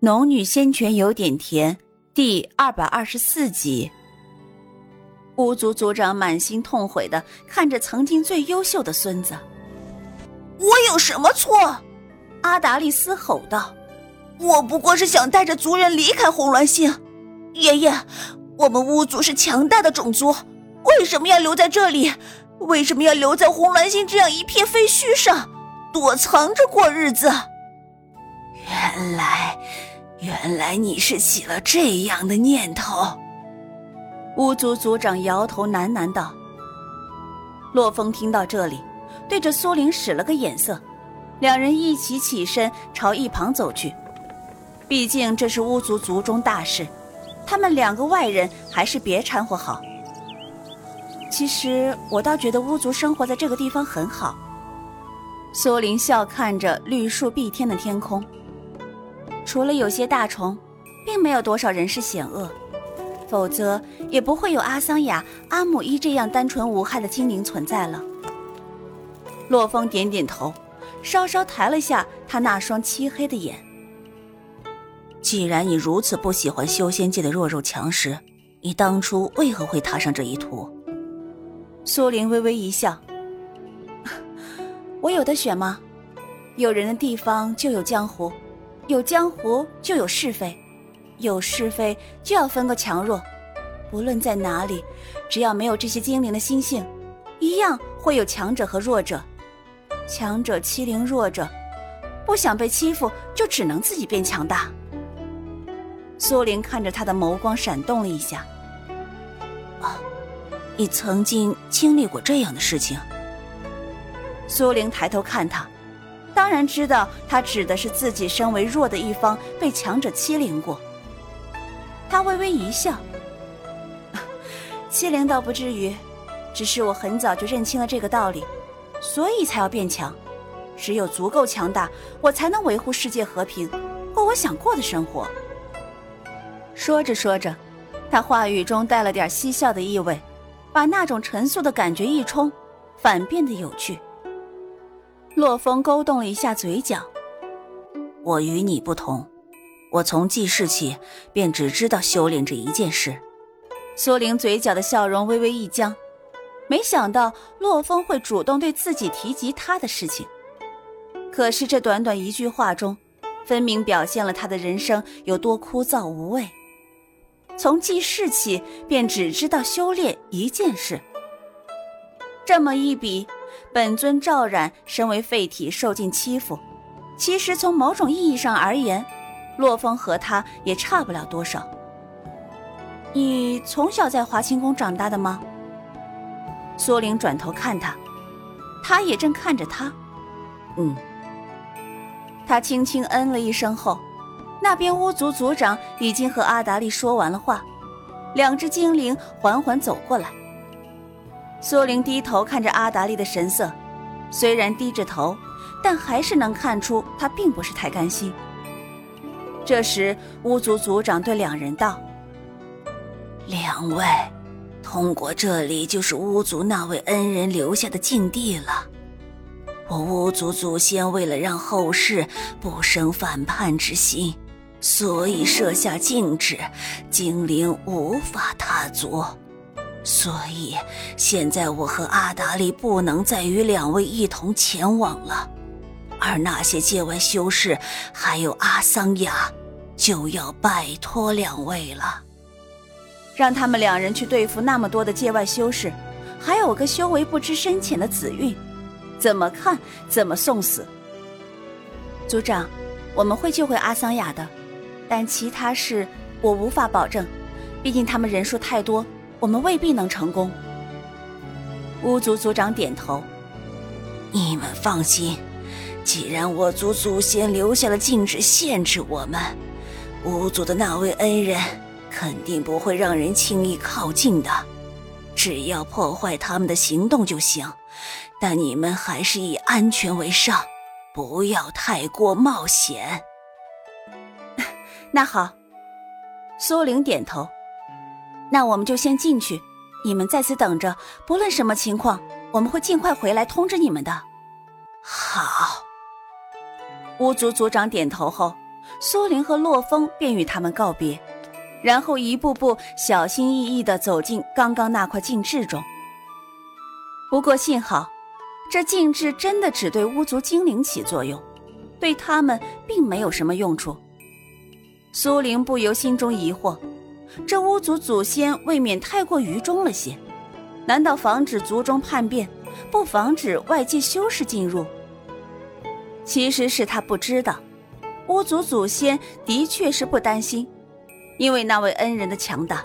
农女仙泉有点甜，第二百二十四集。巫族族长满心痛悔的看着曾经最优秀的孙子。我有什么错？阿达利嘶吼道：“我不过是想带着族人离开红鸾星。爷爷，我们巫族是强大的种族，为什么要留在这里？为什么要留在红鸾星这样一片废墟上，躲藏着过日子？”原来。原来你是起了这样的念头，巫族族长摇头喃喃道。洛风听到这里，对着苏玲使了个眼色，两人一起起身朝一旁走去。毕竟这是巫族族中大事，他们两个外人还是别掺和好。其实我倒觉得巫族生活在这个地方很好。苏玲笑看着绿树蔽天的天空。除了有些大虫，并没有多少人是险恶，否则也不会有阿桑雅、阿姆伊这样单纯无害的精灵存在了。洛风点点头，稍稍抬了下他那双漆黑的眼。既然你如此不喜欢修仙界的弱肉强食，你当初为何会踏上这一途？苏玲微微一笑：“ 我有的选吗？有人的地方就有江湖。”有江湖就有是非，有是非就要分个强弱。不论在哪里，只要没有这些精灵的心性，一样会有强者和弱者。强者欺凌弱者，不想被欺负，就只能自己变强大。苏玲看着他的眸光闪动了一下。啊，你曾经经历过这样的事情？苏玲抬头看他。当然知道，他指的是自己身为弱的一方被强者欺凌过。他微微一笑，欺凌倒不至于，只是我很早就认清了这个道理，所以才要变强。只有足够强大，我才能维护世界和平，过我想过的生活。说着说着，他话语中带了点嬉笑的意味，把那种陈肃的感觉一冲，反变得有趣。洛风勾动了一下嘴角。我与你不同，我从记事起便只知道修炼这一件事。苏玲嘴角的笑容微微一僵，没想到洛风会主动对自己提及他的事情。可是这短短一句话中，分明表现了他的人生有多枯燥无味。从记事起便只知道修炼一件事。这么一比。本尊赵冉身为废体受尽欺负，其实从某种意义上而言，洛风和他也差不了多少。你从小在华清宫长大的吗？苏玲转头看他，他也正看着他。嗯。他轻轻嗯了一声后，那边巫族族长已经和阿达利说完了话，两只精灵缓缓走过来。苏玲低头看着阿达利的神色，虽然低着头，但还是能看出他并不是太甘心。这时，巫族族长对两人道：“两位，通过这里就是巫族那位恩人留下的禁地了。我巫族祖先为了让后世不生反叛之心，所以设下禁制，精灵无法踏足。”所以，现在我和阿达利不能再与两位一同前往了，而那些界外修士，还有阿桑雅，就要拜托两位了。让他们两人去对付那么多的界外修士，还有个修为不知深浅的紫韵，怎么看怎么送死。族长，我们会救回阿桑雅的，但其他事我无法保证，毕竟他们人数太多。我们未必能成功。巫族族长点头：“你们放心，既然我族祖先留下了禁止限制我们，巫族的那位恩人肯定不会让人轻易靠近的。只要破坏他们的行动就行，但你们还是以安全为上，不要太过冒险。”那好，苏玲点头。那我们就先进去，你们在此等着。不论什么情况，我们会尽快回来通知你们的。好。巫族族长点头后，苏玲和洛风便与他们告别，然后一步步小心翼翼地走进刚刚那块禁制中。不过幸好，这禁制真的只对巫族精灵起作用，对他们并没有什么用处。苏玲不由心中疑惑：这巫族祖先未免太过于忠了些？难道防止族中叛变，不防止外界修士进入？其实是他不知道，巫族祖先的确是不担心，因为那位恩人的强大，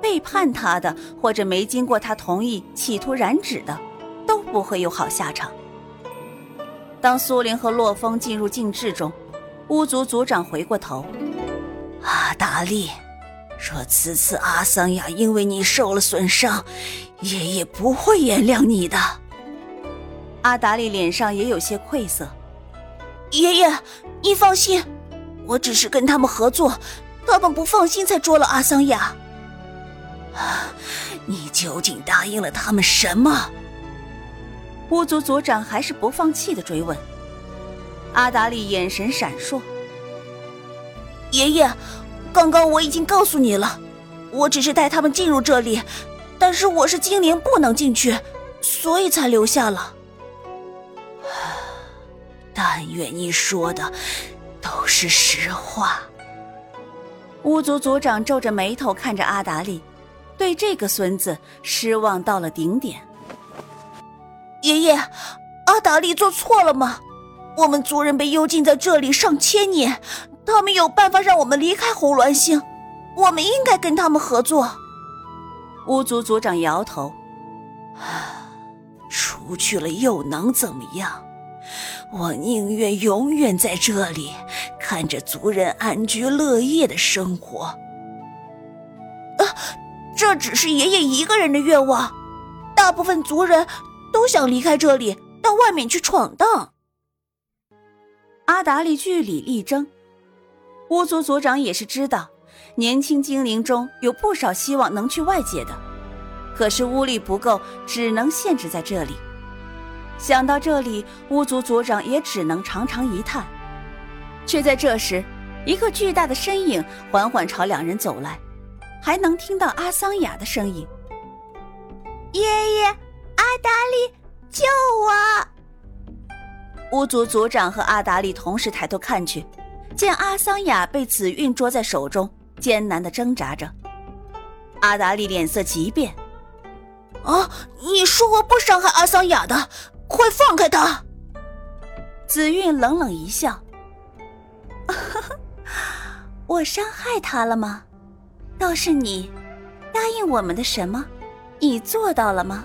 背叛他的或者没经过他同意企图染指的，都不会有好下场。当苏玲和洛风进入禁制中，巫族族长回过头。啊达利，若此次阿桑雅因为你受了损伤，爷爷不会原谅你的。阿达利脸上也有些愧色。爷爷，你放心，我只是跟他们合作，他们不放心才捉了阿桑雅。你究竟答应了他们什么？巫族族长还是不放弃的追问。阿达利眼神闪烁。爷爷，刚刚我已经告诉你了，我只是带他们进入这里，但是我是精灵，不能进去，所以才留下了。但愿你说的都是实话。巫族族长皱着眉头看着阿达利，对这个孙子失望到了顶点。爷爷，阿达利做错了吗？我们族人被幽禁在这里上千年。他们有办法让我们离开红鸾星，我们应该跟他们合作。巫族族长摇头：“出去了又能怎么样？我宁愿永远在这里，看着族人安居乐业的生活。”啊，这只是爷爷一个人的愿望，大部分族人都想离开这里，到外面去闯荡。阿达利据理力争。巫族族长也是知道，年轻精灵中有不少希望能去外界的，可是巫力不够，只能限制在这里。想到这里，巫族族长也只能长长一叹。却在这时，一个巨大的身影缓缓朝两人走来，还能听到阿桑雅的声音：“爷爷，阿达利，救我！”巫族族长和阿达利同时抬头看去。见阿桑雅被紫韵捉在手中，艰难的挣扎着。阿达利脸色急变：“啊，你说我不伤害阿桑雅的，快放开他！”紫韵冷冷一笑：“ 我伤害他了吗？倒是你，答应我们的什么？你做到了吗？”“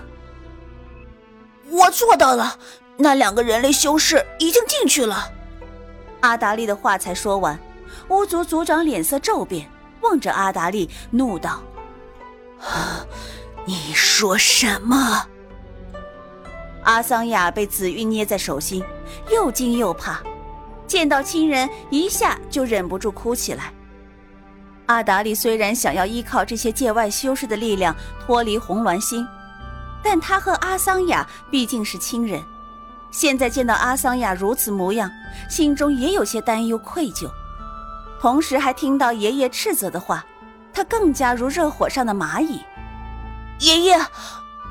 我做到了，那两个人类修士已经进去了。”阿达利的话才说完，巫族族长脸色骤变，望着阿达利怒道：“你说什么？”阿桑雅被紫玉捏在手心，又惊又怕，见到亲人一下就忍不住哭起来。阿达利虽然想要依靠这些界外修士的力量脱离红鸾星，但他和阿桑雅毕竟是亲人。现在见到阿桑雅如此模样，心中也有些担忧愧疚，同时还听到爷爷斥责的话，他更加如热火上的蚂蚁。爷爷，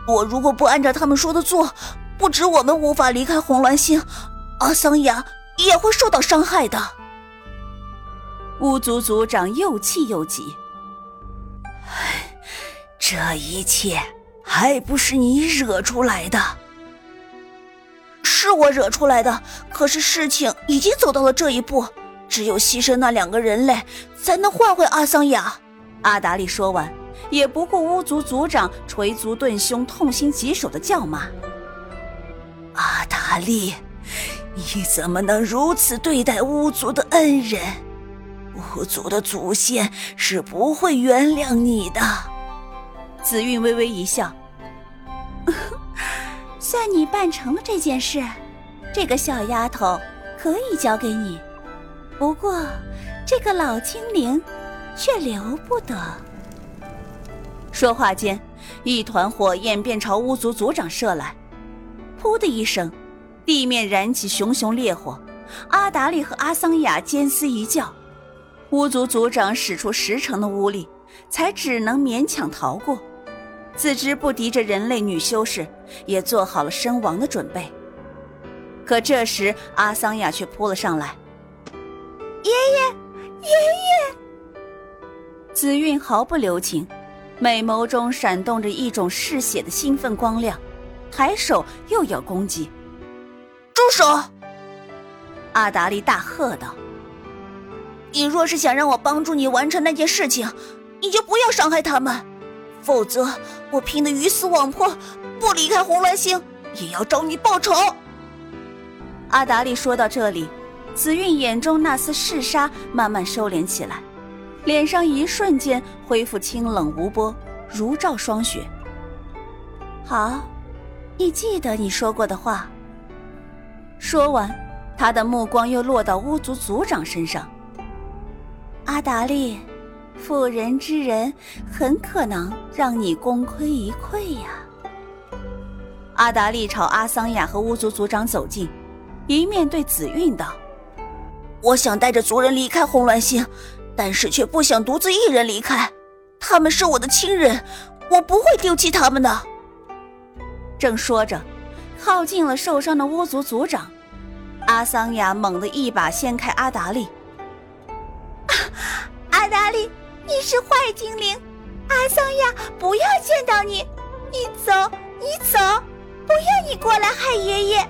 我如果不按照他们说的做，不止我们无法离开红鸾星，阿桑雅也会受到伤害的。巫族族长又气又急，这一切还不是你惹出来的。是我惹出来的，可是事情已经走到了这一步，只有牺牲那两个人类，才能换回阿桑雅。阿达利说完，也不顾巫族族长捶足顿胸、痛心疾首的叫骂：“阿达利，你怎么能如此对待巫族的恩人？巫族的祖先是不会原谅你的。”紫韵微微一笑。算你办成了这件事，这个小丫头可以交给你。不过，这个老精灵却留不得。说话间，一团火焰便朝巫族族长射来，噗的一声，地面燃起熊熊烈火。阿达利和阿桑雅尖嘶一叫，巫族族长使出十成的巫力，才只能勉强逃过。自知不敌这人类女修士，也做好了身亡的准备。可这时，阿桑雅却扑了上来：“爷爷，爷爷！”紫韵毫不留情，美眸中闪动着一种嗜血的兴奋光亮，抬手又要攻击。住手！阿达利大喝道：“你若是想让我帮助你完成那件事情，你就不要伤害他们。”否则，我拼得鱼死网破，不离开红鸾星，也要找你报仇。阿达利说到这里，紫韵眼中那丝嗜杀慢慢收敛起来，脸上一瞬间恢复清冷无波，如照霜雪。好，你记得你说过的话。说完，他的目光又落到巫族族长身上。阿达利。妇人之仁很可能让你功亏一篑呀！阿达利朝阿桑雅和巫族族长走近，一面对紫韵道：“我想带着族人离开红鸾星，但是却不想独自一人离开。他们是我的亲人，我不会丢弃他们的。”正说着，靠近了受伤的巫族族长，阿桑雅猛地一把掀开阿达利：“ 阿达利！”你是坏精灵，阿桑亚不要见到你！你走，你走，不要你过来害爷爷！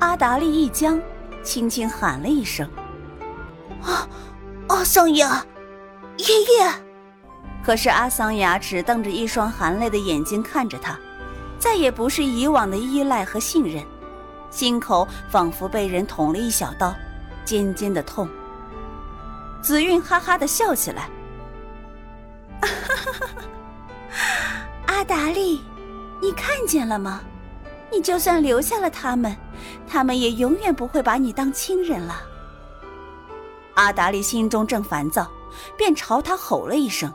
阿达利一僵，轻轻喊了一声：“啊，阿桑亚，爷爷！”可是阿桑雅只瞪着一双含泪的眼睛看着他，再也不是以往的依赖和信任，心口仿佛被人捅了一小刀，尖尖的痛。紫韵哈哈的笑起来，阿达利，你看见了吗？你就算留下了他们，他们也永远不会把你当亲人了。阿达利心中正烦躁，便朝他吼了一声：“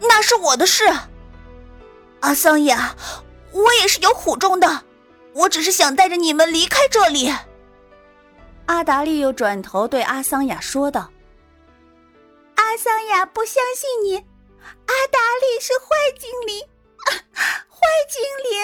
那是我的事，阿桑雅，我也是有苦衷的，我只是想带着你们离开这里。”阿达利又转头对阿桑雅说道：“阿桑雅不相信你，阿达利是坏精灵，坏精灵。”